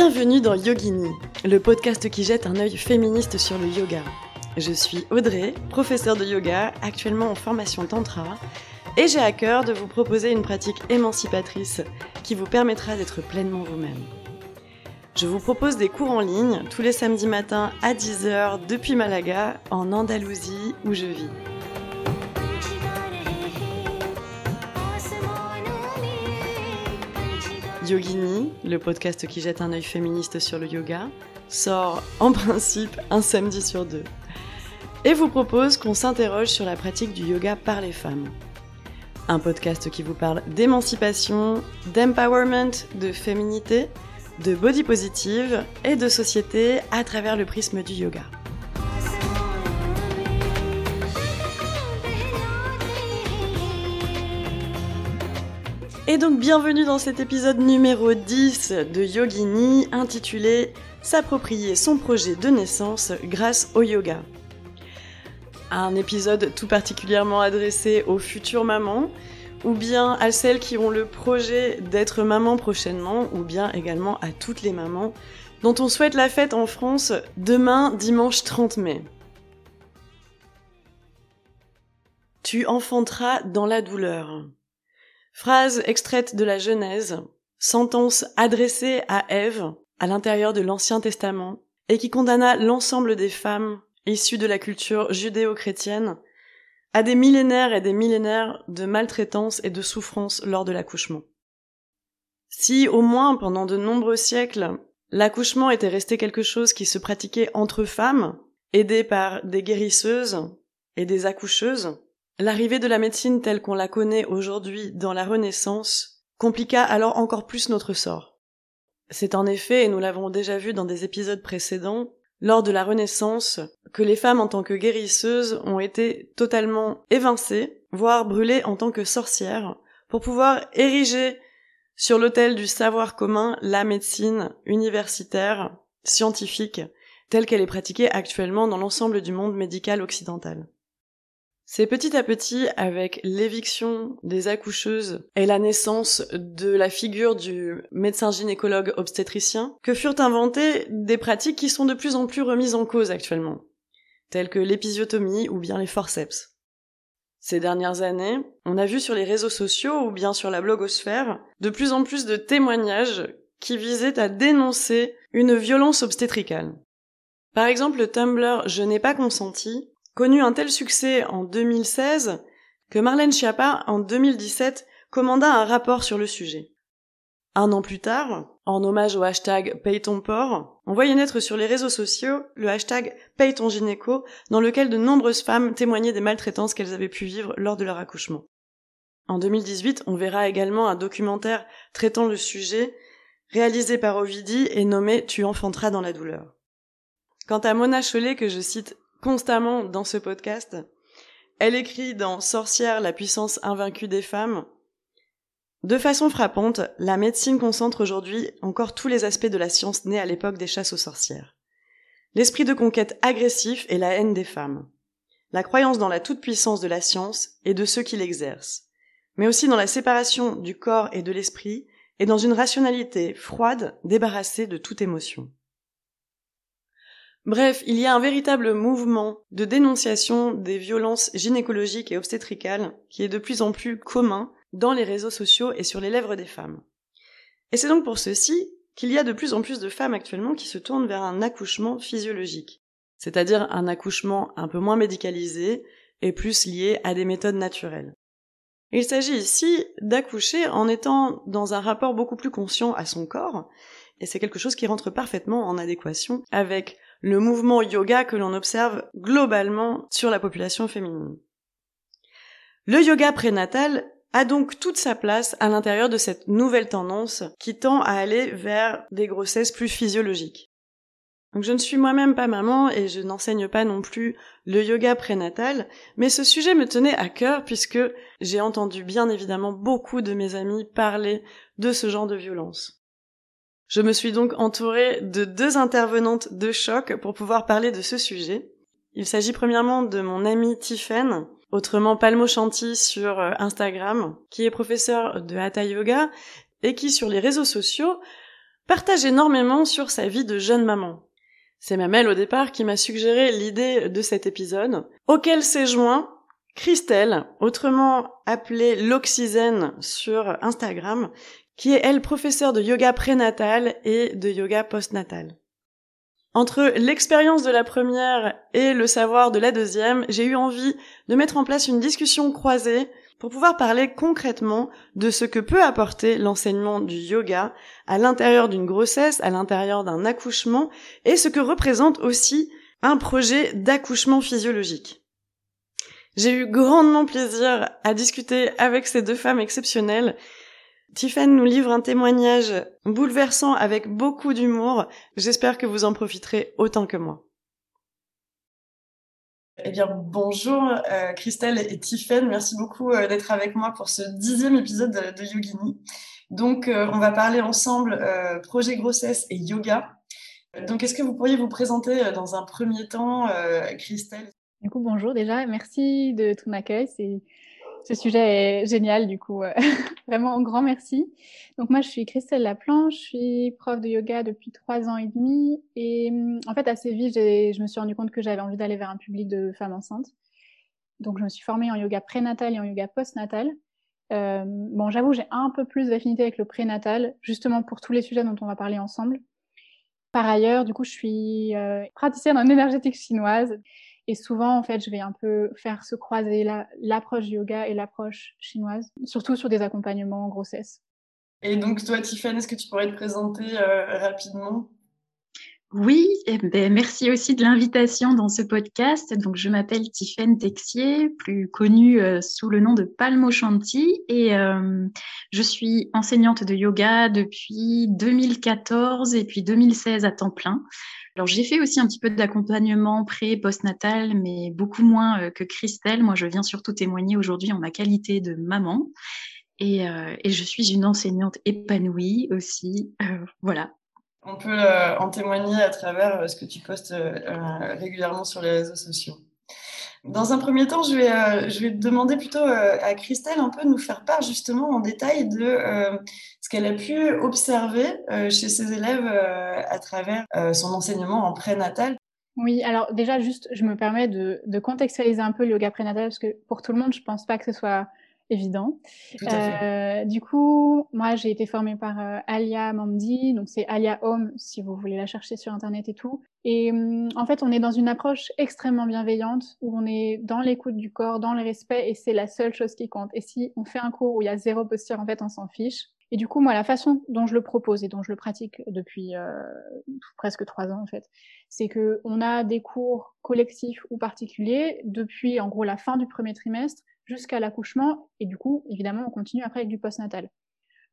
Bienvenue dans Yogini, le podcast qui jette un œil féministe sur le yoga. Je suis Audrey, professeure de yoga, actuellement en formation tantra, et j'ai à cœur de vous proposer une pratique émancipatrice qui vous permettra d'être pleinement vous-même. Je vous propose des cours en ligne tous les samedis matins à 10h depuis Malaga, en Andalousie où je vis. Yogini, le podcast qui jette un œil féministe sur le yoga, sort en principe un samedi sur deux. Et vous propose qu'on s'interroge sur la pratique du yoga par les femmes. Un podcast qui vous parle d'émancipation, d'empowerment, de féminité, de body positive et de société à travers le prisme du yoga. Et donc bienvenue dans cet épisode numéro 10 de Yogini intitulé S'approprier son projet de naissance grâce au yoga. Un épisode tout particulièrement adressé aux futures mamans, ou bien à celles qui ont le projet d'être maman prochainement, ou bien également à toutes les mamans dont on souhaite la fête en France demain dimanche 30 mai. Tu enfanteras dans la douleur. Phrase extraite de la Genèse, sentence adressée à Ève à l'intérieur de l'Ancien Testament et qui condamna l'ensemble des femmes issues de la culture judéo-chrétienne à des millénaires et des millénaires de maltraitance et de souffrance lors de l'accouchement. Si au moins pendant de nombreux siècles, l'accouchement était resté quelque chose qui se pratiquait entre femmes, aidées par des guérisseuses et des accoucheuses, L'arrivée de la médecine telle qu'on la connaît aujourd'hui dans la Renaissance compliqua alors encore plus notre sort. C'est en effet, et nous l'avons déjà vu dans des épisodes précédents, lors de la Renaissance, que les femmes en tant que guérisseuses ont été totalement évincées, voire brûlées en tant que sorcières, pour pouvoir ériger sur l'autel du savoir commun la médecine universitaire, scientifique, telle qu'elle est pratiquée actuellement dans l'ensemble du monde médical occidental. C'est petit à petit, avec l'éviction des accoucheuses et la naissance de la figure du médecin gynécologue obstétricien, que furent inventées des pratiques qui sont de plus en plus remises en cause actuellement, telles que l'épisiotomie ou bien les forceps. Ces dernières années, on a vu sur les réseaux sociaux ou bien sur la blogosphère de plus en plus de témoignages qui visaient à dénoncer une violence obstétricale. Par exemple, le Tumblr Je n'ai pas consenti connu un tel succès en 2016 que Marlène Schiappa, en 2017, commanda un rapport sur le sujet. Un an plus tard, en hommage au hashtag Paye ton port, on voyait naître sur les réseaux sociaux le hashtag Paye ton gynéco, dans lequel de nombreuses femmes témoignaient des maltraitances qu'elles avaient pu vivre lors de leur accouchement. En 2018, on verra également un documentaire traitant le sujet, réalisé par Ovidie et nommé Tu enfanteras dans la douleur. Quant à Mona Chollet, que je cite constamment dans ce podcast. Elle écrit dans Sorcière, la puissance invaincue des femmes. De façon frappante, la médecine concentre aujourd'hui encore tous les aspects de la science née à l'époque des chasses aux sorcières. L'esprit de conquête agressif et la haine des femmes. La croyance dans la toute-puissance de la science et de ceux qui l'exercent. Mais aussi dans la séparation du corps et de l'esprit et dans une rationalité froide débarrassée de toute émotion. Bref, il y a un véritable mouvement de dénonciation des violences gynécologiques et obstétricales qui est de plus en plus commun dans les réseaux sociaux et sur les lèvres des femmes. Et c'est donc pour ceci qu'il y a de plus en plus de femmes actuellement qui se tournent vers un accouchement physiologique, c'est-à-dire un accouchement un peu moins médicalisé et plus lié à des méthodes naturelles. Il s'agit ici d'accoucher en étant dans un rapport beaucoup plus conscient à son corps, et c'est quelque chose qui rentre parfaitement en adéquation avec le mouvement yoga que l'on observe globalement sur la population féminine. Le yoga prénatal a donc toute sa place à l'intérieur de cette nouvelle tendance qui tend à aller vers des grossesses plus physiologiques. Donc je ne suis moi-même pas maman et je n'enseigne pas non plus le yoga prénatal, mais ce sujet me tenait à cœur puisque j'ai entendu bien évidemment beaucoup de mes amis parler de ce genre de violence. Je me suis donc entourée de deux intervenantes de choc pour pouvoir parler de ce sujet. Il s'agit premièrement de mon amie Tiffen, autrement Palmo Chanty sur euh, Instagram, qui est professeur de Hatha Yoga et qui sur les réseaux sociaux partage énormément sur sa vie de jeune maman. C'est Mamelle au départ qui m'a suggéré l'idée de cet épisode, auquel s'est joint Christelle, autrement appelée l'Oxygène sur Instagram, qui est elle professeure de yoga prénatal et de yoga postnatal. Entre l'expérience de la première et le savoir de la deuxième, j'ai eu envie de mettre en place une discussion croisée pour pouvoir parler concrètement de ce que peut apporter l'enseignement du yoga à l'intérieur d'une grossesse, à l'intérieur d'un accouchement, et ce que représente aussi un projet d'accouchement physiologique. J'ai eu grandement plaisir à discuter avec ces deux femmes exceptionnelles. Tiffany nous livre un témoignage bouleversant avec beaucoup d'humour. J'espère que vous en profiterez autant que moi. Eh bien, bonjour euh, Christelle et Tiffen, merci beaucoup euh, d'être avec moi pour ce dixième épisode de, Yogini. Donc, euh, on va parler ensemble projet grossesse et yoga. Donc, est-ce que vous pourriez vous présenter dans un premier temps, Christelle? Du coup, bonjour déjà, merci de ton accueil. C'est ce sujet est génial, du coup. Vraiment un grand merci. Donc moi, je suis Christelle Laplanche, je suis prof de yoga depuis trois ans et demi. Et en fait, assez vite, je me suis rendu compte que j'avais envie d'aller vers un public de femmes enceintes. Donc je me suis formée en yoga prénatal et en yoga postnatal. Euh, bon, j'avoue, j'ai un peu plus d'affinité avec le prénatal, justement pour tous les sujets dont on va parler ensemble. Par ailleurs, du coup, je suis euh, praticienne en énergétique chinoise. Et souvent, en fait, je vais un peu faire se croiser l'approche yoga et l'approche chinoise, surtout sur des accompagnements en grossesse. Et donc, toi, Tiffany, est-ce que tu pourrais te présenter euh, rapidement? Oui, eh ben, merci aussi de l'invitation dans ce podcast. Donc, je m'appelle Tiffaine Texier, plus connue euh, sous le nom de Palmo Shanti, et euh, je suis enseignante de yoga depuis 2014 et puis 2016 à temps plein. Alors, j'ai fait aussi un petit peu d'accompagnement pré postnatal, mais beaucoup moins euh, que Christelle. Moi, je viens surtout témoigner aujourd'hui en ma qualité de maman. Et, et je suis une enseignante épanouie aussi. voilà, on peut euh, en témoigner à travers euh, ce que tu postes euh, régulièrement sur les réseaux sociaux. Dans un premier temps, je vais, je vais demander plutôt à Christelle un peu de nous faire part justement en détail de ce qu'elle a pu observer chez ses élèves à travers son enseignement en prénatal. Oui, alors déjà, juste, je me permets de, de, contextualiser un peu le yoga prénatal parce que pour tout le monde, je pense pas que ce soit évident. Euh, du coup, moi, j'ai été formée par euh, Alia Mamdi, donc c'est Alia Home si vous voulez la chercher sur internet et tout. Et hum, en fait, on est dans une approche extrêmement bienveillante où on est dans l'écoute du corps, dans le respect, et c'est la seule chose qui compte. Et si on fait un cours où il y a zéro posture, en fait, on s'en fiche. Et du coup, moi, la façon dont je le propose et dont je le pratique depuis euh, presque trois ans, en fait, c'est que on a des cours collectifs ou particuliers depuis, en gros, la fin du premier trimestre jusqu'à l'accouchement. Et du coup, évidemment, on continue après avec du postnatal.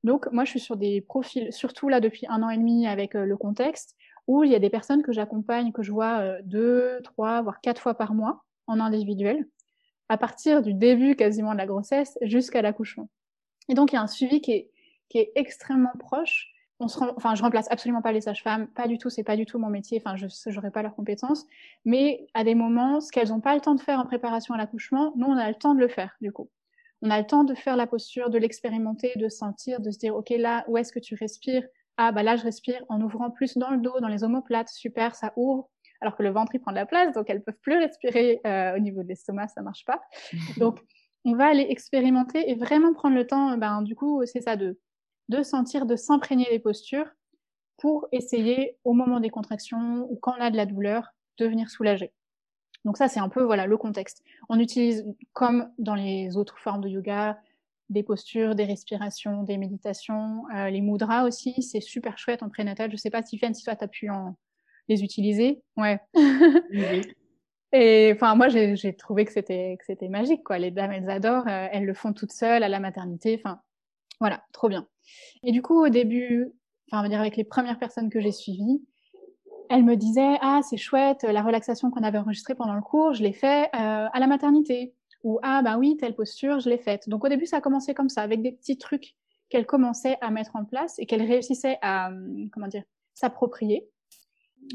Donc, moi, je suis sur des profils, surtout là depuis un an et demi avec euh, le contexte, où il y a des personnes que j'accompagne, que je vois euh, deux, trois, voire quatre fois par mois en individuel, à partir du début quasiment de la grossesse jusqu'à l'accouchement. Et donc, il y a un suivi qui est, qui est extrêmement proche on se enfin, je remplace absolument pas les sages-femmes, pas du tout, c'est pas du tout mon métier, enfin, je n'aurai pas leurs compétences, mais à des moments, ce qu'elles n'ont pas le temps de faire en préparation à l'accouchement, nous, on a le temps de le faire, du coup. On a le temps de faire la posture, de l'expérimenter, de sentir, de se dire, OK, là, où est-ce que tu respires? Ah, bah là, je respire en ouvrant plus dans le dos, dans les omoplates, super, ça ouvre, alors que le ventre, il prend de la place, donc elles peuvent plus respirer euh, au niveau de l'estomac, ça marche pas. Donc, on va aller expérimenter et vraiment prendre le temps, ben, du coup, c'est ça, de de sentir, de s'imprégner des postures pour essayer, au moment des contractions ou quand on a de la douleur, de venir soulager. Donc ça, c'est un peu voilà le contexte. On utilise, comme dans les autres formes de yoga, des postures, des respirations, des méditations, euh, les mudras aussi, c'est super chouette en prénatal. Je sais pas, Tiffany, si toi, tu as pu en les utiliser. Ouais. Oui. Et enfin, moi, j'ai trouvé que c'était que c'était magique, quoi. Les dames, elles adorent. Euh, elles le font toutes seules à la maternité. Enfin, voilà, trop bien. Et du coup, au début, enfin, on va dire avec les premières personnes que j'ai suivies, elles me disaient ah c'est chouette la relaxation qu'on avait enregistrée pendant le cours je l'ai fait euh, à la maternité. Ou ah bah oui telle posture je l'ai faite. Donc au début ça a commencé comme ça avec des petits trucs qu'elles commençaient à mettre en place et qu'elles réussissaient à hum, comment dire s'approprier.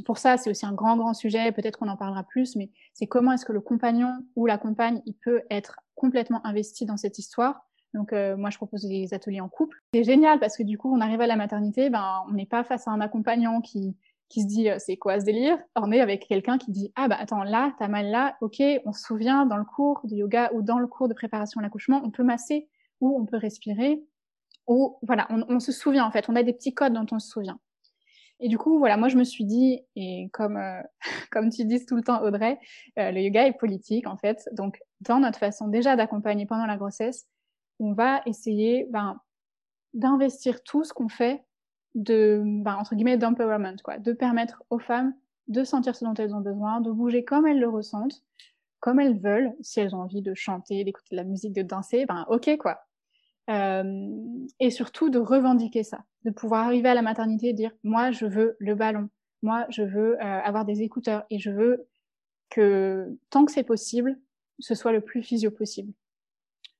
Pour ça c'est aussi un grand grand sujet peut-être qu'on en parlera plus mais c'est comment est-ce que le compagnon ou la compagne il peut être complètement investi dans cette histoire Donc euh, moi, je propose des ateliers en couple. C'est génial parce que du coup, on arrive à la maternité, ben on n'est pas face à un accompagnant qui qui se dit c'est quoi ce délire? On est avec quelqu'un qui dit ah bah attends là t'as mal là, ok, on se souvient dans le cours de yoga ou dans le cours de préparation à l'accouchement, on peut masser ou on peut respirer ou voilà, on, on, se souvient en fait, on a des petits codes dont on se souvient. Et du coup, voilà, moi je me suis dit, et comme euh, comme tu dis tout le temps, Audrey, euh, le yoga est politique en fait. Donc, dans notre façon déjà d'accompagner pendant la grossesse, on va essayer ben, d'investir tout ce qu'on fait ben, d'empowerment, quoi, de permettre aux femmes de sentir ce dont elles ont besoin, de bouger comme elles le ressentent, comme elles veulent. Si elles ont envie de chanter, d'écouter de la musique, de danser, ben ok quoi. Euh, et surtout de revendiquer ça, de pouvoir arriver à la maternité et dire moi je veux le ballon, moi je veux euh, avoir des écouteurs et je veux que tant que c'est possible, ce soit le plus physio possible.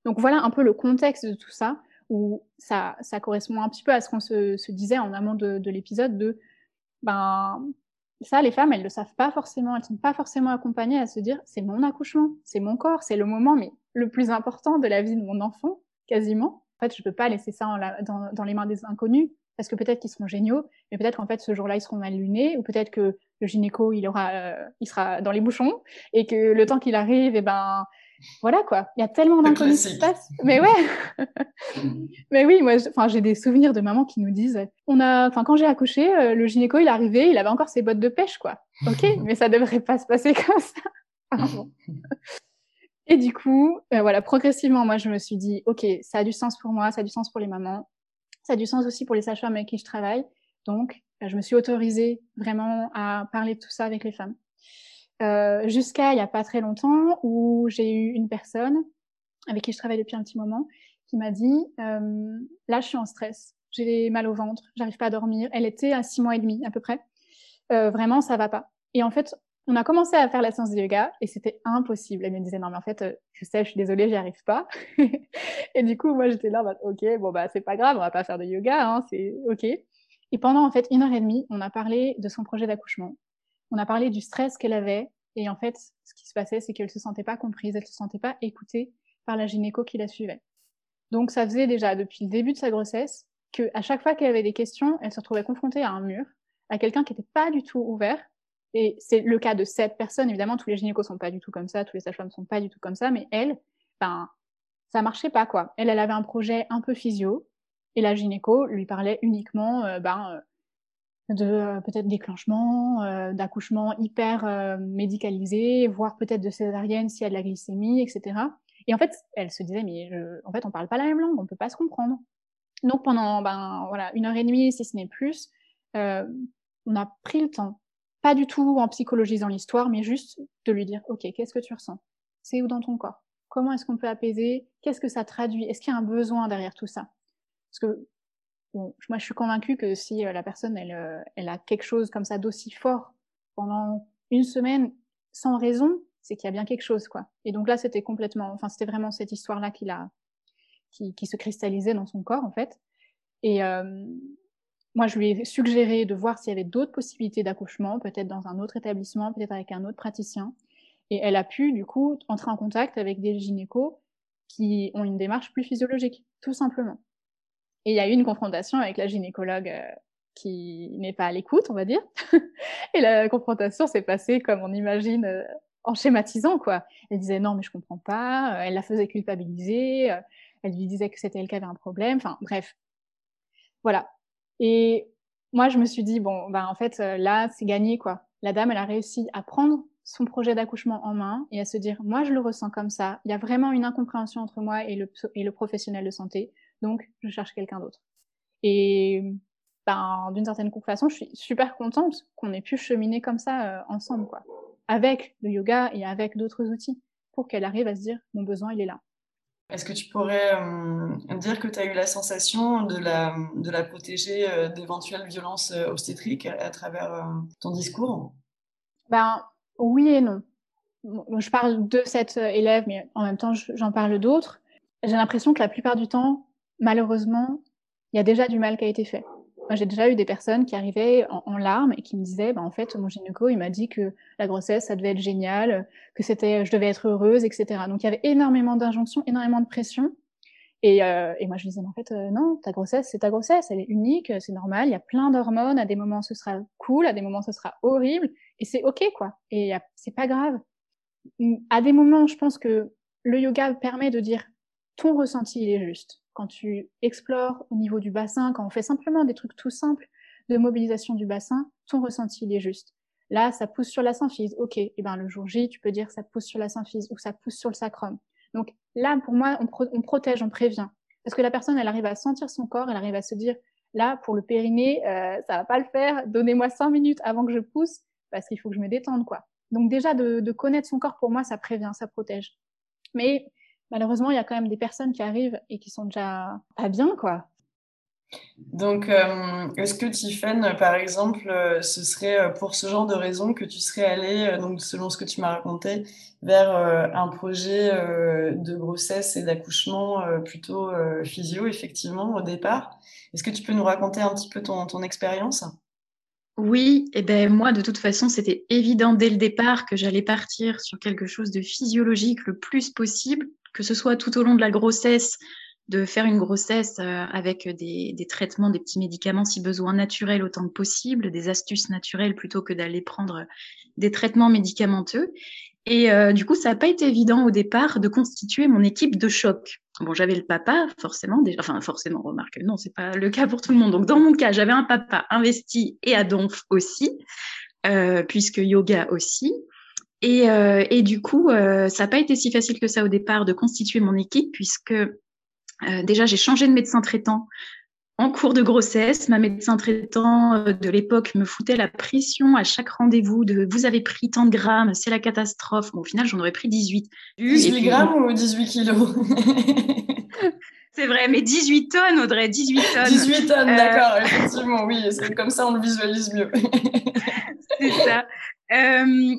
Donc voilà un peu le contexte de tout ça, où ça, correspond un petit peu à ce qu'on se, disait en amont de, de l'épisode de ben ça les femmes elles le savent pas forcément, elles sont pas forcément accompagnées à se dire c'est mon accouchement, c'est mon corps, c'est le moment mais le plus important de la vie de mon enfant quasiment. En fait, je peux pas laisser ça dans, les mains des inconnus parce que peut-être qu'ils seront géniaux, mais peut-être qu'en fait ce jour-là ils seront mal lunés ou peut-être que le gynéco il aura, euh, il sera dans les bouchons et que le temps qu'il arrive, eh ben voilà quoi. Il y a tellement d'inconnus qui se passent. Mais ouais. mais oui, moi, enfin, j'ai des souvenirs de mamans qui nous disent, on a, enfin, quand j'ai accouché, euh, le gynéco il est arrivé, il avait encore ses bottes de pêche quoi. Ok, mais ça devrait pas se passer comme ça. Et du coup, euh, voilà, progressivement, moi, je me suis dit, OK, ça a du sens pour moi, ça a du sens pour les mamans, ça a du sens aussi pour les sages-femmes avec qui je travaille. Donc, euh, je me suis autorisée vraiment à parler de tout ça avec les femmes. Euh, Jusqu'à il n'y a pas très longtemps où j'ai eu une personne avec qui je travaille depuis un petit moment qui m'a dit, euh, là, je suis en stress, j'ai mal au ventre, j'arrive pas à dormir. Elle était à six mois et demi à peu près. Euh, vraiment, ça va pas. Et en fait, on a commencé à faire la séance de yoga et c'était impossible. Elle me disait non mais en fait je sais, je suis désolée, j'y arrive pas. et du coup moi j'étais là, bah, ok bon bah c'est pas grave, on va pas faire de yoga, hein, c'est ok. Et pendant en fait une heure et demie, on a parlé de son projet d'accouchement. On a parlé du stress qu'elle avait et en fait ce qui se passait c'est qu'elle se sentait pas comprise, elle se sentait pas écoutée par la gynéco qui la suivait. Donc ça faisait déjà depuis le début de sa grossesse que à chaque fois qu'elle avait des questions, elle se retrouvait confrontée à un mur, à quelqu'un qui n'était pas du tout ouvert et c'est le cas de cette personne. Évidemment, tous les gynécos sont pas du tout comme ça, tous les sages-femmes sont pas du tout comme ça, mais elle, ben, ça marchait pas, quoi. Elle, elle avait un projet un peu physio, et la gynéco lui parlait uniquement, euh, ben, euh, de euh, peut-être déclenchement, d'accouchement hyper médicalisé, voire peut-être de césarienne s'il y a de la glycémie, etc. Et en fait, elle se disait, mais je... en fait, on parle pas la même langue, on peut pas se comprendre. Donc pendant, ben, voilà, une heure et demie, si ce n'est plus, on a pris le temps pas du tout en psychologisant l'histoire, mais juste de lui dire, OK, qu'est-ce que tu ressens? C'est où dans ton corps? Comment est-ce qu'on peut apaiser? Qu'est-ce que ça traduit? Est-ce qu'il y a un besoin derrière tout ça? Parce que bon, moi, je suis convaincue que si euh, la personne, elle, euh, elle a quelque chose comme ça d'aussi fort pendant une semaine sans raison, c'est qu'il y a bien quelque chose, quoi. Et donc là, c'était complètement, enfin, c'était vraiment cette histoire-là qui qui, qui se cristallisait dans son corps, en fait. Et, euh, moi, je lui ai suggéré de voir s'il y avait d'autres possibilités d'accouchement, peut-être dans un autre établissement, peut-être avec un autre praticien. Et elle a pu, du coup, entrer en contact avec des gynécos qui ont une démarche plus physiologique, tout simplement. Et il y a eu une confrontation avec la gynécologue euh, qui n'est pas à l'écoute, on va dire. et la confrontation s'est passée comme on imagine euh, en schématisant, quoi. Elle disait non, mais je comprends pas. Euh, elle la faisait culpabiliser. elle lui disait que c'était elle qui avait un problème. Enfin, bref. Voilà. Et moi, je me suis dit, bon, ben, en fait, là, c'est gagné, quoi. La dame, elle a réussi à prendre son projet d'accouchement en main et à se dire, moi, je le ressens comme ça. Il y a vraiment une incompréhension entre moi et le, et le professionnel de santé. Donc, je cherche quelqu'un d'autre. Et, ben, d'une certaine façon, je suis super contente qu'on ait pu cheminer comme ça euh, ensemble, quoi. Avec le yoga et avec d'autres outils pour qu'elle arrive à se dire, mon besoin, il est là. Est-ce que tu pourrais euh, dire que tu as eu la sensation de la, de la protéger euh, d'éventuelles violences obstétriques à, travers ton discours? Ben oui et non. Je parle de cette élève, mais en même temps, j'en parle d'autres. J'ai l'impression que la plupart du temps, malheureusement, il y a déjà du mal qui a été fait j'ai déjà eu des personnes qui arrivaient en, larmes et qui me disaient, bah, en fait, mon gynéco, il m'a dit que la grossesse, ça devait être génial, que c'était, je devais être heureuse, etc. Donc, il y avait énormément d'injonctions, énormément de pression. Et, euh, et moi, je disais, mais en fait, euh, non, ta grossesse, c'est ta grossesse, elle est unique, c'est normal, il y a plein d'hormones, à des moments, ce sera cool, à des moments, ce sera horrible, et c'est OK, quoi. Et c'est pas grave. À des moments, je pense que le yoga permet de dire, ton ressenti, il est juste. Quand tu explores au niveau du bassin, quand on fait simplement des trucs tout simples de mobilisation du bassin, ton ressenti, il est juste. Là, ça pousse sur la symphyse. OK. Et ben, le jour J, tu peux dire ça pousse sur la symphyse ou ça pousse sur le sacrum. Donc là, pour moi, on, protège, on prévient. Parce que la personne, elle arrive à sentir son corps, elle arrive à se dire, là, pour le périnée, euh, ça va pas le faire, donnez-moi cinq minutes avant que je pousse, parce qu'il faut que je me détende, quoi. Donc déjà, de, de, connaître son corps, pour moi, ça prévient, ça protège. Mais malheureusement, il y a quand même des personnes qui arrivent et qui sont déjà pas bien, quoi. Donc, euh, est-ce que Tiffen, par exemple, euh, ce serait euh, pour ce genre de raison que tu serais allée, donc selon ce que tu m'as raconté, vers un projet de grossesse et d'accouchement plutôt physio, effectivement, au départ? Est-ce que tu peux nous raconter un petit peu ton, ton expérience? Oui, et eh ben moi, de toute façon, c'était évident dès le départ que j'allais partir sur quelque chose de physiologique le plus possible, que ce soit tout au long de la grossesse de faire une grossesse euh, avec des, traitements, des petits médicaments si besoin naturels autant que possible, des astuces naturelles plutôt que d'aller prendre des traitements médicamenteux. Et euh, du coup, ça n'a pas été évident au départ de constituer mon équipe de choc. Bon, j'avais le papa, forcément, déjà, enfin forcément, remarque, non, c'est pas le cas pour tout le monde. Donc dans mon cas, j'avais un papa investi et à Donf aussi, euh, puisque yoga aussi. Et, euh, et du coup, euh, ça n'a pas été si facile que ça au départ de constituer mon équipe, puisque euh, déjà, j'ai changé de médecin traitant en cours de grossesse. Ma médecin traitant de l'époque me foutait la pression à chaque rendez-vous de vous avez pris tant de grammes, c'est la catastrophe. au final, j'en aurais pris 18. 18 grammes ou 18 kilos? C'est vrai, mais 18 tonnes, Audrey, 18 tonnes. 18 tonnes, euh, d'accord, effectivement, oui, c'est comme ça on le visualise mieux. c'est ça.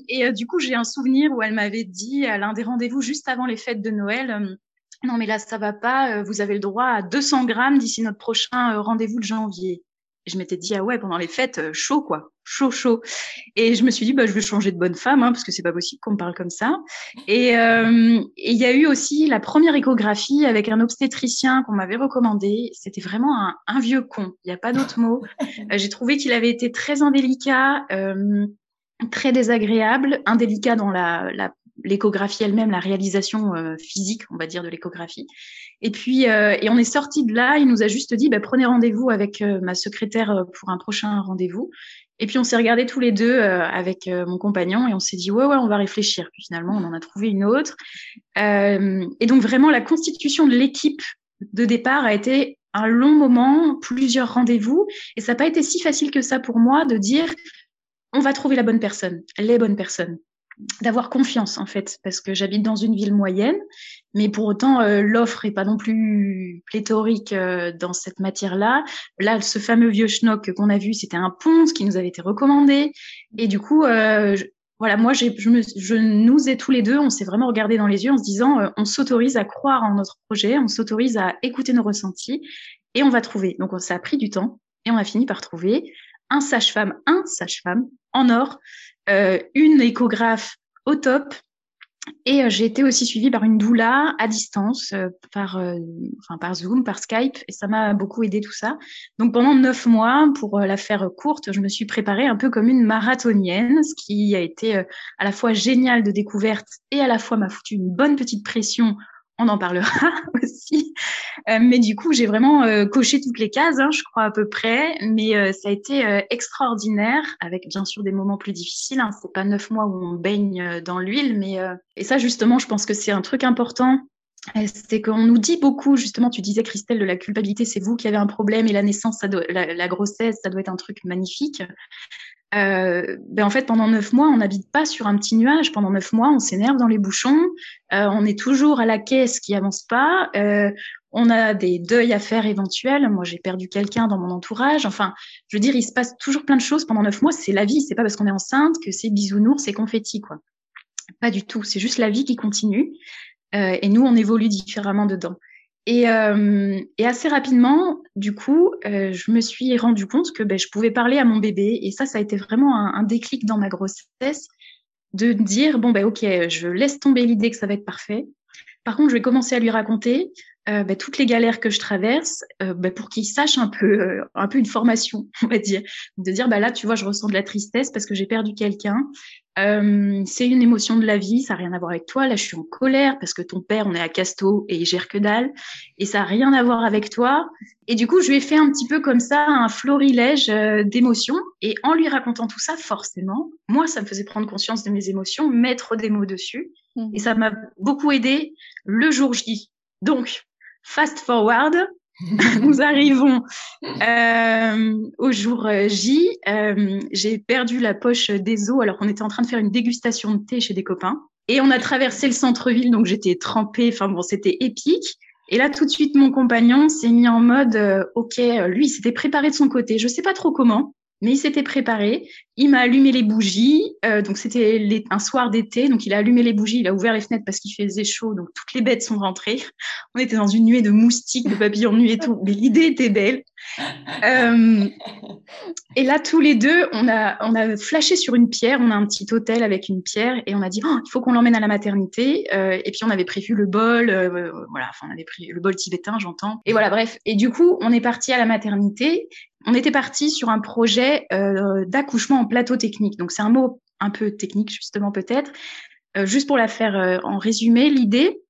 et du coup, j'ai un souvenir où elle m'avait dit à l'un des rendez-vous juste avant les fêtes de Noël, non mais là ça va pas, euh, vous avez le droit à 200 grammes d'ici notre prochain euh, rendez-vous de janvier. Et je m'étais dit ah ouais pendant les fêtes euh, chaud quoi, chaud chaud. Et je me suis dit bah je vais changer de bonne femme hein, parce que c'est pas possible qu'on me parle comme ça. Et il y a eu aussi la première échographie avec un obstétricien qu'on m'avait recommandé. C'était vraiment un, un, vieux con. Il n'y a pas d'autre mot. J'ai trouvé qu'il avait été très indélicat. très désagréable, indélicat dans la, la l'échographie elle-même, la réalisation euh, physique, on va dire, de l'échographie. Et puis, euh, et on est sorti de là. Il nous a juste dit, bah, prenez rendez-vous avec euh, ma secrétaire pour un prochain rendez-vous. Et puis on s'est regardé tous les deux avec mon compagnon et on s'est dit ouais ouais on va réfléchir. Puis finalement on en a trouvé une autre. et donc vraiment la constitution de l'équipe de départ a été un long moment, plusieurs rendez-vous et ça n'a pas été si facile que ça pour moi de dire on va trouver la bonne personne, les bonnes personnes d'avoir confiance en fait, parce que j'habite dans une ville moyenne, mais pour autant euh, l'offre est pas non plus pléthorique euh, dans cette matière-là. Là, ce fameux vieux schnock qu'on a vu, c'était un pont qui nous avait été recommandé, et du coup, euh, voilà, moi, je, je nous et tous les deux, on s'est vraiment regardé dans les yeux en se disant, on s'autorise à croire en notre projet, on s'autorise à écouter nos ressentis, et on va trouver. Donc, ça a pris du temps, et on a fini par trouver un sage-femme, un sage-femme en or une échographe au top. Et euh, j'ai été aussi suivie par une doula à distance, euh, par, enfin, par Zoom, par Skype, et ça m'a beaucoup aidé tout ça. Donc pendant neuf mois, pour la faire courte, je me suis préparée un peu comme une marathonienne, ce qui a été à la fois génial de découverte et à la fois m'a foutu une bonne petite pression on en parlera aussi. Euh, mais du coup, j'ai vraiment euh, coché toutes les cases, hein, je crois à peu près. Mais euh, ça a été extraordinaire, avec bien sûr des moments plus difficiles. Hein. C'est pas neuf mois où on baigne dans l'huile, mais et ça justement, je pense que c'est un truc important. C'est qu'on nous dit beaucoup, justement, tu disais Christelle, de la culpabilité, c'est vous qui avez un problème et la naissance, ça doit, la grossesse, ça doit être un truc magnifique euh, ben en fait, pendant neuf mois, on n'habite pas sur un petit nuage. Pendant neuf mois, on s'énerve dans les bouchons. Euh, on est toujours à la caisse qui avance pas. Euh, on a des deuils à faire éventuels. Moi, j'ai perdu quelqu'un dans mon entourage. Enfin, je veux dire, il se passe toujours plein de choses pendant neuf mois. C'est la vie. C'est pas parce qu'on est enceinte que c'est bisounours, c'est confetti, quoi. Pas du tout. C'est juste la vie qui continue. Euh, et nous, on évolue différemment dedans. Et, euh, et, assez rapidement, du coup, euh, je me suis rendu compte que ben, je pouvais parler à mon bébé. Et ça, ça a été vraiment un, un déclic dans ma grossesse de dire, bon, ben ok, je laisse tomber l'idée que ça va être parfait. Par contre, je vais commencer à lui raconter euh, bah, toutes les galères que je traverse euh, bah, pour qu'ils sachent un peu, euh, un peu une formation, on va dire. De dire, bah là, tu vois, je ressens de la tristesse parce que j'ai perdu quelqu'un. c'est une émotion de la vie, ça n'a rien à voir avec toi. Là, je suis en colère parce que ton père, on est à Casto et il gère que dalle. Et ça n'a rien à voir avec toi. Et du coup, je lui ai fait un petit peu comme ça un florilège d'émotions. Et en lui racontant tout ça, forcément, moi, ça me faisait prendre conscience de mes émotions, mettre des mots dessus. Mmh. Et ça m'a beaucoup aidé le jour J. Donc, Fast forward, nous arrivons euh, au jour euh, J. Euh, j'ai perdu la poche des os alors qu'on était en train de faire une dégustation de thé chez des copains. Et on a traversé le centre-ville, donc j'étais trempée. Enfin bon, c'était épique. Et là, tout de suite, mon compagnon s'est mis en mode, ok, lui, il s'était préparé de son côté. Je sais pas trop comment mais il s'était préparé. Il m'a allumé les bougies. Euh, donc c'était un soir d'été, donc il a allumé les bougies, il a ouvert les fenêtres parce qu'il faisait chaud, donc toutes les bêtes sont rentrées. On était dans une nuée de moustiques, de papillons de nuit et tout, mais l'idée était belle. Euh, et là, tous les deux, on a, flashé sur une pierre. On a un petit hôtel avec une pierre et on a dit, oh, il faut qu'on l'emmène à la maternité. Euh, et puis on avait prévu le bol, voilà, enfin on avait pris le bol tibétain, j'entends. Et voilà, bref. Et du coup, on est parti à la maternité on était parti sur un projet euh, d'accouchement en plateau technique. Donc c'est un mot un peu technique justement peut-être. Euh, juste pour la faire euh, en résumé, l'idée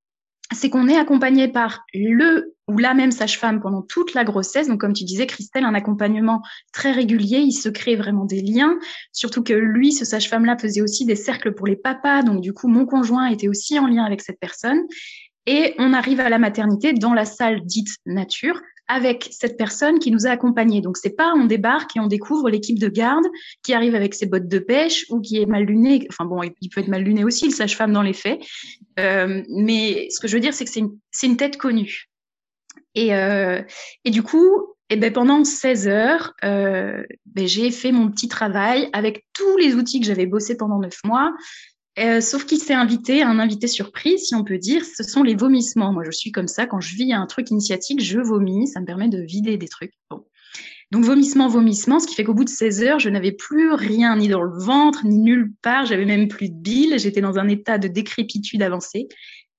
c'est qu'on est accompagné par le ou la même sage-femme pendant toute la grossesse. Donc, comme tu disais, Christelle, un accompagnement très régulier. Il se crée vraiment des liens. Surtout que lui, ce sage-femme-là, faisait aussi des cercles pour les papas. Donc, du coup, mon conjoint était aussi en lien avec cette personne. Et on arrive à la maternité dans la salle dite nature avec cette personne qui nous a accompagnés. Donc c'est pas on débarque et on découvre l'équipe de garde qui arrive avec ses bottes de pêche ou qui est mal luné. Enfin bon, il peut être mal luné aussi, le sage-femme dans les faits. Euh, mais ce que je veux dire, c'est que c'est une, tête connue. Et, euh, et du coup, et eh ben pendant 16 heures, euh, ben j'ai fait mon petit travail avec tous les outils que j'avais bossé pendant 9 mois. Euh, sauf qu'il s'est invité, un invité surprise, si on peut dire, ce sont les vomissements. Moi, je suis comme ça, quand je vis un truc initiatique, je vomis, ça me permet de vider des trucs. Bon. Donc, vomissement, vomissement, ce qui fait qu'au bout de 16 heures, je n'avais plus rien, ni dans le ventre, ni nulle part, j'avais même plus de bile, j'étais dans un état de décrépitude avancée.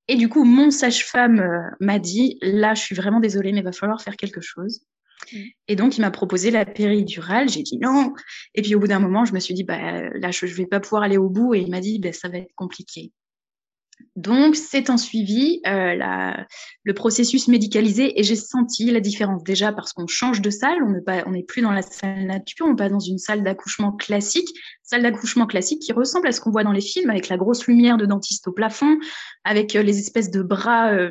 Et du coup, mon sage-femme euh, m'a dit, là, je suis vraiment désolée, mais il va falloir faire quelque chose. Mm. Et donc, il m'a proposé la péridurale. J'ai dit non. Et puis, au bout d'un moment, je me suis dit, bah, là, je ne vais pas pouvoir aller au bout. Et il m'a dit, bah, ça va être compliqué. Donc, c'est un suivi, euh, le processus médicalisé, et j'ai senti la différence. Déjà parce qu'on change de salle, on n'est plus dans la salle nature, on passe dans une salle d'accouchement classique, salle d'accouchement classique qui ressemble à ce qu'on voit dans les films, avec la grosse lumière de dentiste au plafond, avec euh, les espèces de bras euh,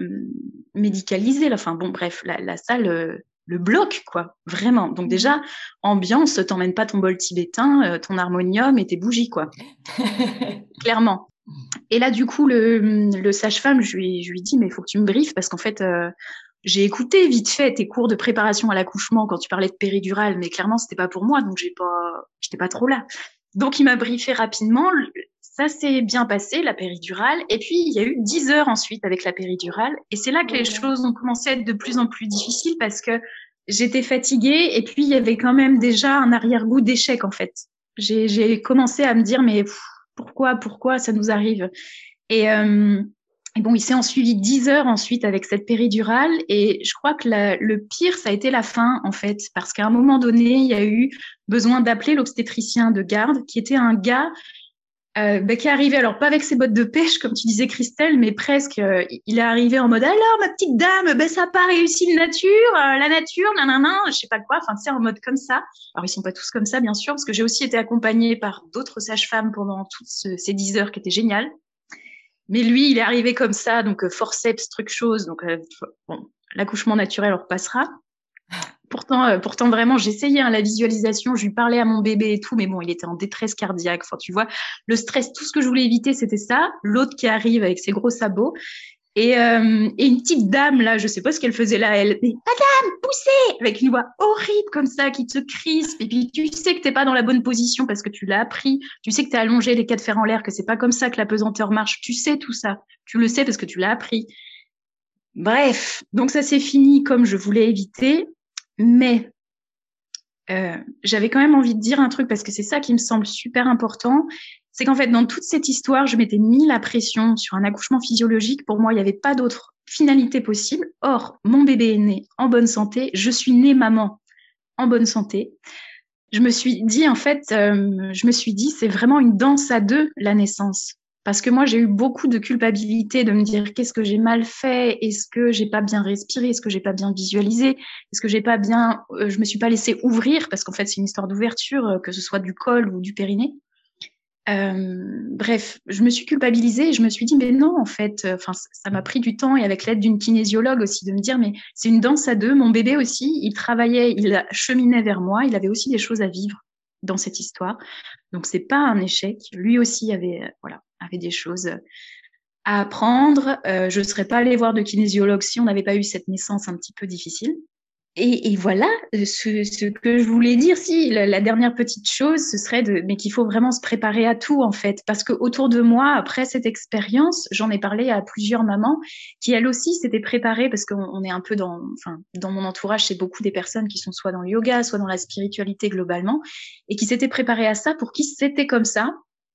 médicalisés. Enfin bon, bref, la salle le bloc, quoi, vraiment. Donc mmh. déjà, ambiance, t'emmènes pas ton bol tibétain, euh, ton harmonium et tes bougies, quoi. Clairement. Et là, du coup, le, sage-femme, je lui, je lui dis, mais il faut que tu me briefes parce qu'en fait, euh, j'ai écouté vite fait tes cours de préparation à l'accouchement quand tu parlais de péridurale, mais clairement, c'était pas pour moi, donc j'ai pas, j'étais pas trop là. Donc, il m'a briefé rapidement. Ça s'est bien passé, la péridurale. Et puis, il y a eu 10 heures ensuite avec la péridurale. Et c'est là que les choses ont commencé à être de plus en plus difficiles parce que j'étais fatiguée et puis il y avait quand même déjà un arrière-goût d'échec, en fait. J'ai commencé à me dire, mais pourquoi, pourquoi ça nous arrive? Et, euh, et, bon, il s'est en suivi 10 heures ensuite avec cette péridurale. Et je crois que le pire, ça a été la fin, en fait, parce qu'à un moment donné, il y a eu besoin d'appeler l'obstétricien de garde, qui était un gars euh, bah, qui est arrivé, alors pas avec ses bottes de pêche, comme tu disais Christelle, mais presque, euh, il est arrivé en mode alors ma petite dame, ben ça n'a pas réussi le nature, euh, la nature, nanana, je sais pas quoi, enfin c'est en mode comme ça. Alors ils sont pas tous comme ça bien sûr, parce que j'ai aussi été accompagnée par d'autres sages-femmes pendant toutes ces dix heures qui étaient géniales. Mais lui, il est arrivé comme ça, donc forceps, truc chose, donc bon, l'accouchement naturel on repassera. Pourtant, euh, pourtant vraiment, j'essayais hein, la visualisation, je lui parlais à mon bébé et tout, mais bon, il était en détresse cardiaque. Enfin, tu vois, le stress, tout ce que je voulais éviter, c'était ça. L'autre qui arrive avec ses gros sabots. Et, euh, et, une petite dame, là, je sais pas ce qu'elle faisait là, elle, mais Madame, poussez Avec une voix horrible comme ça, qui te crispe. Et puis tu sais que t'es pas dans la bonne position parce que tu l'as appris. Tu sais que tu as allongé les quatre de fer en l'air, que c'est pas comme ça que la pesanteur marche. Tu sais tout ça. Tu le sais parce que tu l'as appris. Bref, donc ça s'est fini comme je voulais éviter. Mais euh, j'avais quand même envie de dire un truc parce que c'est ça qui me semble super important. C'est qu'en fait, dans toute cette histoire, je m'étais mis la pression sur un accouchement physiologique. Pour moi, il n'y avait pas d'autre finalité possible. Or, mon bébé est né en bonne santé, je suis née maman en bonne santé. Je me suis dit, en fait, euh, je me suis dit, c'est vraiment une danse à deux, la naissance. Parce que moi, j'ai eu beaucoup de culpabilité de me dire qu'est-ce que j'ai mal fait, est-ce que j'ai pas bien respiré, est-ce que j'ai pas bien visualisé, est-ce que j'ai pas bien, euh, je me suis pas laissé ouvrir? Parce qu'en fait c'est une histoire d'ouverture, euh, que ce soit du col ou du périnée. Euh, bref, je me suis culpabilisée et je me suis dit mais non en fait, enfin ça m'a pris du temps et avec l'aide d'une kinésiologue aussi de me dire mais c'est une danse à deux. Mon bébé aussi, il travaillait, il cheminait vers moi, il avait aussi des choses à vivre dans cette histoire. Donc c'est pas un échec. Lui aussi avait voilà avait des choses à apprendre. Euh, je ne serais pas allée voir de kinésiologue si on n'avait pas eu cette naissance un petit peu difficile. Et, et, voilà, euh, ce, ce, que je voulais dire, si la, dernière petite chose, ce serait de, mais qu'il faut vraiment se préparer à tout en fait, parce que autour de moi, après cette expérience, j'en ai parlé à plusieurs mamans qui elles aussi s'étaient préparées, parce qu'on est un peu dans, enfin, dans mon entourage, c'est beaucoup des personnes qui sont soit dans le yoga, soit dans la spiritualité globalement, et qui s'étaient préparées à ça, pour qui c'était comme ça,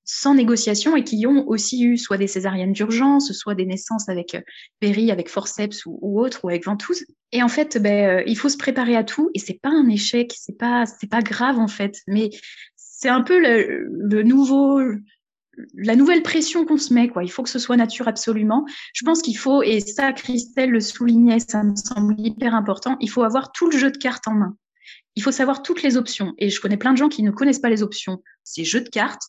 sans négociation et qui ont aussi eu soit des césariennes d'urgence, soit des naissances avec euh, péri, avec forceps ou, autre, ou avec ventouse. Et en fait, ben, euh, il faut se préparer à tout et c'est pas un échec, c'est pas, c'est pas grave en fait, mais c'est un peu le, nouveau, la nouvelle pression qu'on se met. Il faut que ce soit nature absolument. Je pense qu'il faut, et ça, Christelle le soulignait, ça me semble hyper important, il faut avoir tout le jeu de cartes en main. Il faut savoir toutes les options. Et je connais plein de gens qui ne connaissent pas les options. Ces jeux de cartes,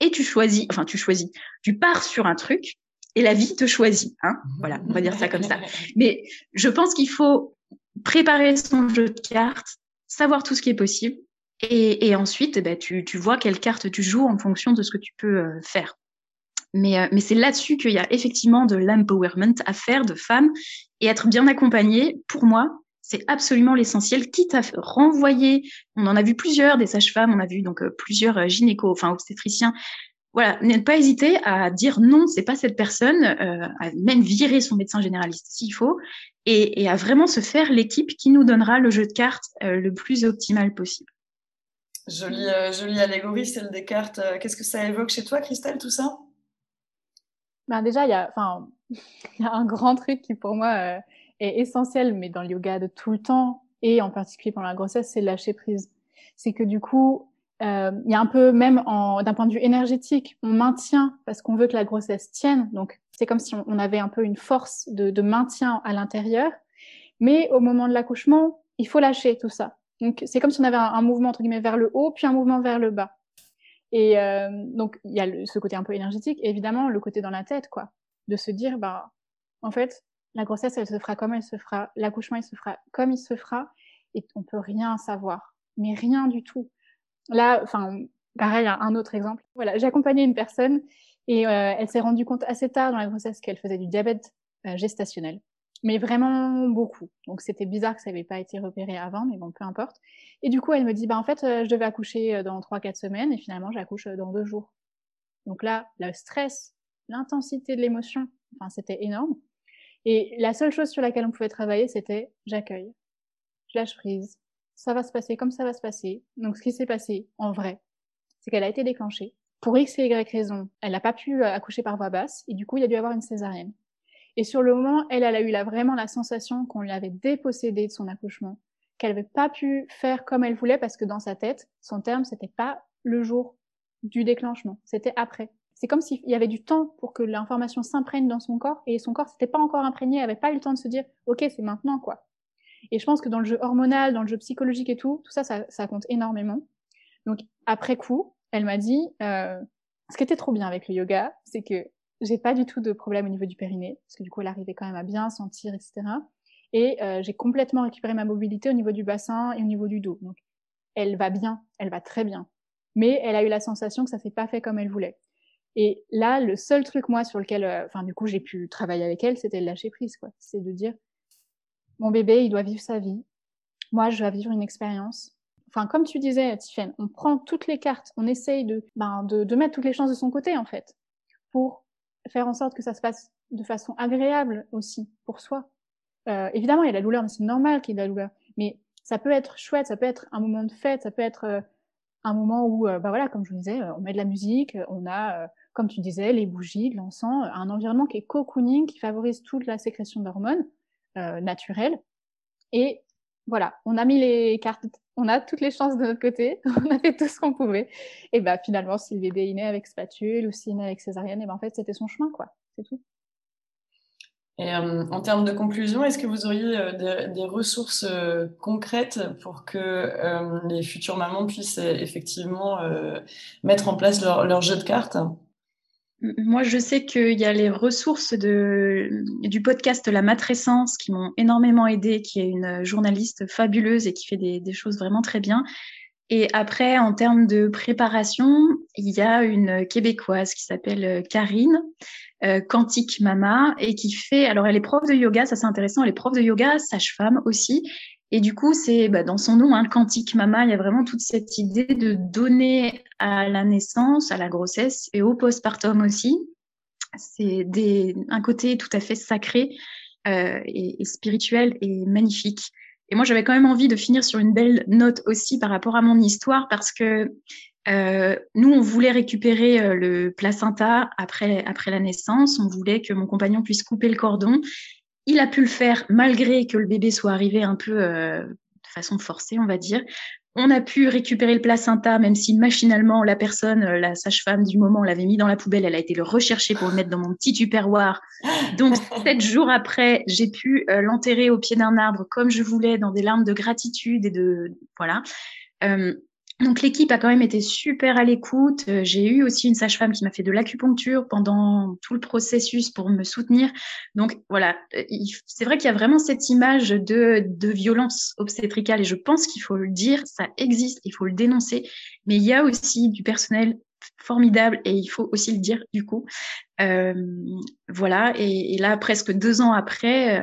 et tu choisis, enfin tu choisis, tu pars sur un truc et la vie te choisit. Hein voilà, on va dire ça comme ça. Mais je pense qu'il faut préparer son jeu de cartes, savoir tout ce qui est possible et, et ensuite bah, tu, tu vois quelle carte tu joues en fonction de ce que tu peux euh, faire. Mais, euh, mais c'est là-dessus qu'il y a effectivement de l'empowerment à faire de femmes et être bien accompagnée, pour moi, c'est absolument l'essentiel, quitte à renvoyer. On en a vu plusieurs, des sages-femmes, on a vu donc euh, plusieurs euh, gynécos, enfin obstétriciens. Voilà, ne pas hésiter à dire non, c'est pas cette personne, euh, à même virer son médecin généraliste s'il faut, et, et, à vraiment se faire l'équipe qui nous donnera le jeu de cartes euh, le plus optimal possible. Jolie, euh, jolie allégorie, celle des cartes. Qu'est-ce que ça évoque chez toi, Christelle, tout ça? Ben Déjà, il y, a, y a un grand truc qui, pour moi, est essentiel, mais dans le yoga de tout le temps, et en particulier pendant la grossesse, c'est lâcher prise. C'est que du coup, euh, il y a un peu même d'un point de vue énergétique, on maintient parce qu'on veut que la grossesse tienne. Donc c'est comme si on, avait un peu une force de, de maintien à l'intérieur, mais au moment de l'accouchement, il faut lâcher tout ça. Donc c'est comme si on avait un, mouvement entre guillemets vers le haut, puis un mouvement vers le bas. Et euh, donc il y a ce côté un peu énergétique, et évidemment le côté dans la tête, quoi, de se dire bah en fait la grossesse, elle se fera comme elle se fera, l'accouchement, il se fera comme il se fera, et on peut rien savoir, mais rien du tout. Là, enfin, pareil, un autre exemple. Voilà, j'ai accompagné une personne et euh, elle s'est rendue compte assez tard dans la grossesse qu'elle faisait du diabète euh, gestationnel, mais vraiment beaucoup. Donc c'était bizarre que ça n'avait pas été repéré avant, mais bon, peu importe. Et du coup, elle me dit, bah en fait, euh, je devais accoucher dans trois, quatre semaines, et finalement, j'accouche dans deux jours. Donc là, le stress, l'intensité de l'émotion, enfin, c'était énorme. Et la seule chose sur laquelle on pouvait travailler, c'était j'accueille, je lâche prise, ça va se passer comme ça va se passer. Donc ce qui s'est passé en vrai, c'est qu'elle a été déclenchée. Pour X et Y raison, elle n'a pas pu euh, accoucher par voie basse et du coup il a dû avoir une césarienne. Et sur le moment, elle, elle a eu là, vraiment la sensation qu'on l'avait dépossédée de son accouchement, qu'elle n'avait pas pu faire comme elle voulait parce que dans sa tête, son terme, c'était pas le jour du déclenchement, c'était après c'est comme s'il y avait du temps pour que l'information s'imprègne dans son corps et son corps s'était pas encore imprégné, avait pas eu le temps de se dire ok c'est maintenant quoi. Et je pense que dans le jeu hormonal, dans le jeu psychologique et tout, tout ça, ça, compte énormément. Donc après coup, elle m'a dit euh, ce qui était trop bien avec le yoga, c'est que j'ai pas du tout de problème au niveau du périnée parce que du coup elle arrivait quand même à bien sentir etc. Et euh, j'ai complètement récupéré ma mobilité au niveau du bassin et au niveau du dos. Donc elle va bien, elle va très bien. Mais elle a eu la sensation que ça s'est pas fait comme elle voulait. Et là, le seul truc, moi, sur lequel, euh, enfin, du coup, j'ai pu travailler avec elle, c'était le lâcher prise, quoi. C'est de dire, mon bébé, il doit vivre sa vie. Moi, je dois vivre une expérience. Enfin, comme tu disais, Tiffen, on prend toutes les cartes, on essaye de, ben, de, de mettre toutes les chances de son côté, en fait, pour faire en sorte que ça se passe de façon agréable aussi pour soi. Euh, évidemment, il y a la douleur, mais c'est normal qu'il y ait de la douleur. Mais ça peut être chouette, ça peut être un moment de fête, ça peut être euh, un moment où, bah voilà, comme je vous disais, on met de la musique, on a, comme tu disais, les bougies, l'encens, un environnement qui est cocooning, qui favorise toute la sécrétion d'hormones naturelles. Et voilà, on a mis les cartes, on a toutes les chances de notre côté, on a fait tout ce qu'on pouvait. Et bah finalement, si le est né avec spatule ou né avec césarienne, et ben en fait c'était son chemin, quoi. C'est tout. Et euh, en termes de conclusion, est-ce que vous auriez euh, des, ressources euh, concrètes pour que les futures mamans puissent effectivement mettre en place leur, jeu de cartes? Moi, je sais qu'il y a les ressources du podcast La Matrescence qui m'ont énormément aidé, qui est une journaliste fabuleuse et qui fait des, choses vraiment très bien. Et après, en termes de préparation, il y a une québécoise qui s'appelle Karine, euh, Quantique Mama, et qui fait, alors elle est prof de yoga, ça c'est intéressant, elle est prof de yoga, sage-femme aussi, et du coup, c'est bah, dans son nom, hein, Quantique Mama, il y a vraiment toute cette idée de donner à la naissance, à la grossesse et au postpartum aussi. C'est un côté tout à fait sacré euh, et, et, spirituel et magnifique. Moi, j'avais quand même envie de finir sur une belle note aussi par rapport à mon histoire parce que euh, nous, on voulait récupérer euh, le placenta après, après la naissance. On voulait que mon compagnon puisse couper le cordon il a pu le faire malgré que le bébé soit arrivé un peu euh, de façon forcée, on va dire. On a pu récupérer le placenta, même si machinalement la personne, euh, la sage-femme du moment, l'avait mis dans la poubelle. Elle a été le rechercher pour le mettre dans mon petit tupperware. Donc sept jours après, j'ai pu euh, l'enterrer au pied d'un arbre comme je voulais, dans des larmes de gratitude et de voilà. Donc l'équipe a quand même été super à l'écoute. Euh, j'ai eu aussi une sage-femme qui m'a fait de l'acupuncture pendant tout le processus pour me soutenir. Donc voilà, euh, c'est vrai qu'il y a vraiment cette image de, de violence obstétricale et je pense qu'il faut le dire, ça existe, il faut le dénoncer. Mais il y a aussi du personnel formidable et il faut aussi le dire du coup. Euh, voilà, et, là, presque deux ans après,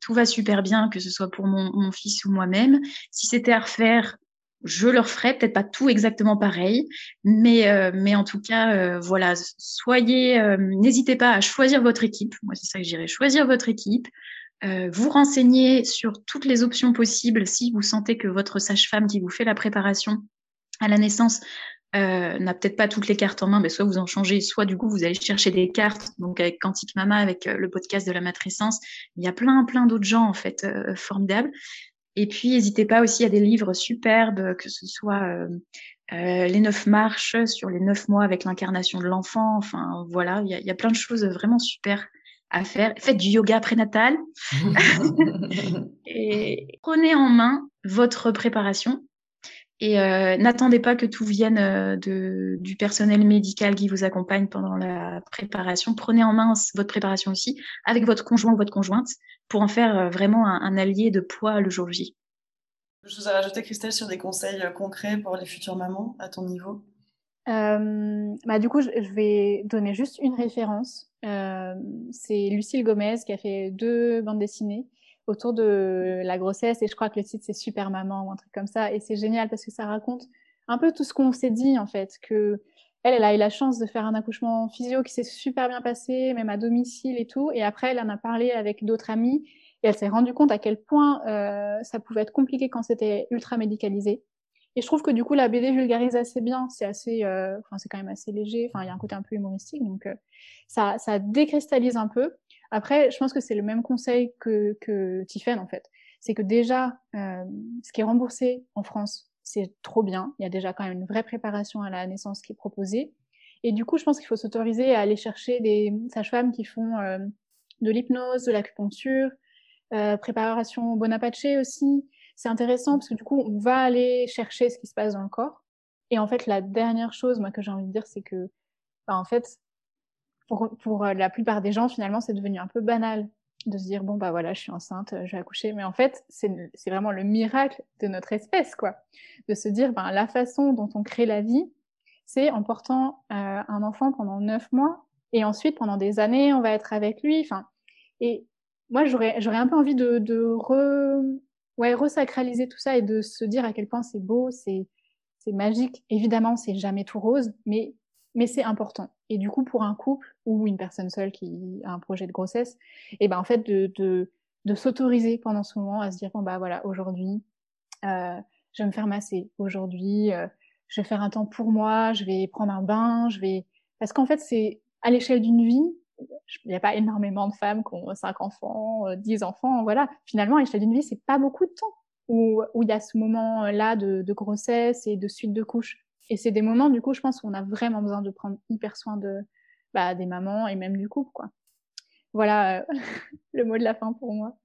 tout va super bien, que ce soit pour mon, mon fils ou moi-même. Si c'était à refaire, je leur ferai peut-être pas tout exactement pareil, mais euh, mais en tout cas euh, voilà, soyez, euh, n'hésitez pas à choisir votre équipe. Moi c'est ça que j'irais choisir votre équipe. vous renseigner sur toutes les options possibles si vous sentez que votre sage-femme qui vous fait la préparation à la naissance n'a peut-être pas toutes les cartes en main, mais soit vous en changez, soit du coup vous allez chercher des cartes. Donc avec Quantique Mama, avec le podcast de la matrescence, il y a plein plein d'autres gens en fait formidables. Et puis, n'hésitez pas aussi à des livres superbes, que ce soit euh, euh, Les Neuf Marches sur les neuf mois avec l'incarnation de l'enfant. Enfin, voilà, il y a, y a, plein de choses vraiment super à faire. Faites du yoga prénatal et prenez en main votre préparation. Et euh, n'attendez pas que tout vienne euh, de, du personnel médical qui vous accompagne pendant la préparation. Prenez en main votre préparation aussi avec votre conjoint ou votre conjointe pour en faire euh, vraiment un, allié de poids le jour J. Je vous ai rajouté, Christelle, sur des conseils concrets pour les futures mamans à ton niveau euh, bah, Du coup, je, vais donner juste une référence. c'est Lucille Gomez qui a fait deux bandes dessinées autour de la grossesse et je crois que le titre c'est Super Maman ou un truc comme ça et c'est génial parce que ça raconte un peu tout ce qu'on s'est dit en fait que elle, elle a eu la chance de faire un accouchement physio qui s'est super bien passé, même à domicile et tout. Et après, elle en a parlé avec d'autres amis et elle s'est rendue compte à quel point euh, ça pouvait être compliqué quand c'était ultra médicalisé. Et je trouve que du coup, la BD vulgarise assez bien. C'est assez, euh, enfin, c'est quand même assez léger. Enfin, il y a un côté un peu humoristique, donc euh, ça, ça décristallise un peu. Après, je pense que c'est le même conseil que que en fait. C'est que déjà, euh, ce qui est remboursé en France c'est trop bien. Il y a déjà quand même une vraie préparation à la naissance qui est proposée. Et du coup, je pense qu'il faut s'autoriser à aller chercher des sages-femmes qui font euh, de l'hypnose, de l'acupuncture, euh, préparation Bonaparte aussi. C'est intéressant parce que du coup, on va aller chercher ce qui se passe dans le corps. Et en fait, la dernière chose, que j'ai envie de dire, c'est que, bah, en fait, pour, pour la plupart des gens, finalement, c'est devenu un peu banal de se dire bon bah voilà je suis enceinte euh, je vais accoucher. Mais en fait c'est vraiment le miracle de notre espèce quoi. De se dire ben la façon dont on crée la vie c'est en portant euh, un enfant pendant neuf mois et ensuite pendant des années on va être avec lui. Enfin et moi j'aurais j'aurais un peu envie de de re ouais resacraliser tout ça et de se dire à quel point c'est beau c'est c'est magique. Évidemment c'est jamais tout rose mais mais c'est important. Et du coup, pour un couple ou une personne seule qui a un projet de grossesse, et eh ben en fait de, s'autoriser pendant ce moment à se dire bon bah voilà aujourd'hui euh, je vais me faire masser, aujourd'hui euh, je vais faire un temps pour moi, je vais prendre un bain, je vais parce qu'en fait c'est à l'échelle d'une vie, il n'y a pas énormément de femmes qui ont cinq enfants, euh, dix enfants, voilà. Finalement, à l'échelle d'une vie, c'est pas beaucoup de temps où où il y a ce moment-là de, de grossesse et de suite de couches. Et c'est des moments, du coup, je pense qu'on a vraiment besoin de prendre hyper soin de bah, des mamans et même du couple, quoi. Voilà euh, le mot de la fin pour moi.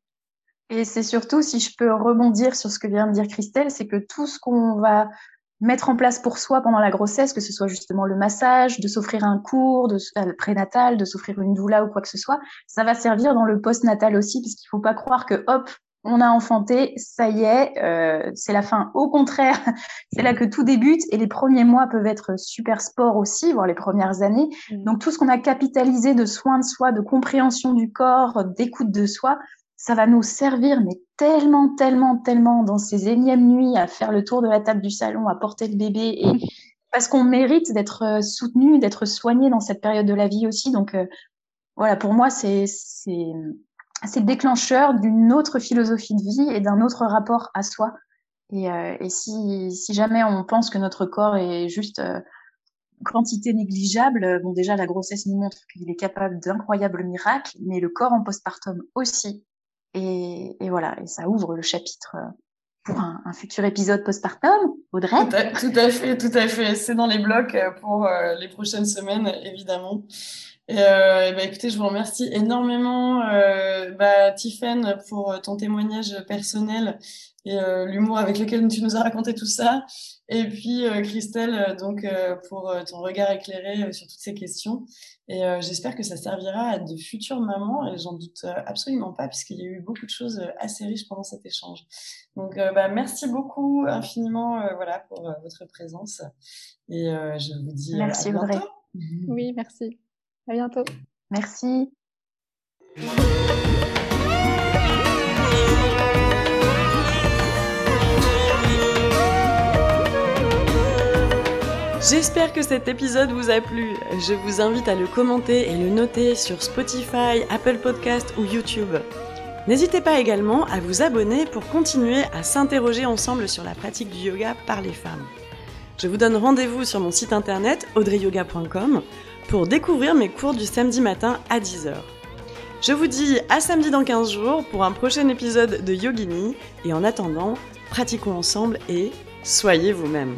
Et c'est surtout, si je peux rebondir sur ce que vient de dire Christelle, c'est que tout ce qu'on va mettre en place pour soi pendant la grossesse, que ce soit justement le massage, de s'offrir un cours, de le prénatal, de s'offrir une doula ou quoi que ce soit, ça va servir dans le post-natal aussi, puisqu'il faut pas croire que hop, on a enfanté, ça y est, euh, c'est la fin. Au contraire, c'est là que tout débute et les premiers mois peuvent être super sport aussi, voire les premières années. Mmh. Donc tout ce qu'on a capitalisé de soins de soi, de compréhension du corps, d'écoute de soi, ça va nous servir, mais tellement, tellement, tellement dans ces énièmes nuits à faire le tour de la table du salon, à porter le bébé, et parce qu'on mérite d'être euh, soutenu, d'être soigné dans cette période de la vie aussi. Donc euh, voilà, pour moi, c'est c'est c'est le déclencheur d'une autre philosophie de vie et d'un autre rapport à soi. Et, euh, et si, si jamais on pense que notre corps est juste quantité négligeable, bon déjà la grossesse nous montre qu'il est capable d'incroyables miracles, mais le corps en postpartum aussi. Et, et, voilà, et ça ouvre le chapitre euh, pour un, un futur épisode postpartum. Audrey tout à, fait, tout à fait. C'est dans les blocs euh, pour euh, les prochaines semaines, évidemment. Et, euh, bah, écoutez, je vous remercie énormément, euh, bah, Tiffen, pour ton témoignage personnel et euh, l'humour avec lequel tu nous as raconté tout ça. Et puis Christelle, donc pour ton regard éclairé sur toutes ces questions. Et euh, j'espère que ça servira à de futures mamans, et j'en doute euh, absolument pas, puisqu'il y a eu beaucoup de choses euh, assez riches pendant cet échange. Donc, bah, merci beaucoup infiniment voilà, pour votre présence. Et je vous dis merci, à bientôt. Audrey. Oui, merci. À bientôt. Merci. J'espère que cet épisode vous a plu. Je vous invite à le commenter et le noter sur Spotify, Apple Podcast ou YouTube. N'hésitez pas également à vous abonner pour continuer à s'interroger ensemble sur la pratique du yoga par les femmes. Je vous donne rendez-vous sur mon site internet audreyyoga.com pour découvrir mes cours du samedi matin à 10h. Je vous dis à samedi dans 15 jours pour un prochain épisode de Yogini et en attendant, pratiquons ensemble et soyez vous-même.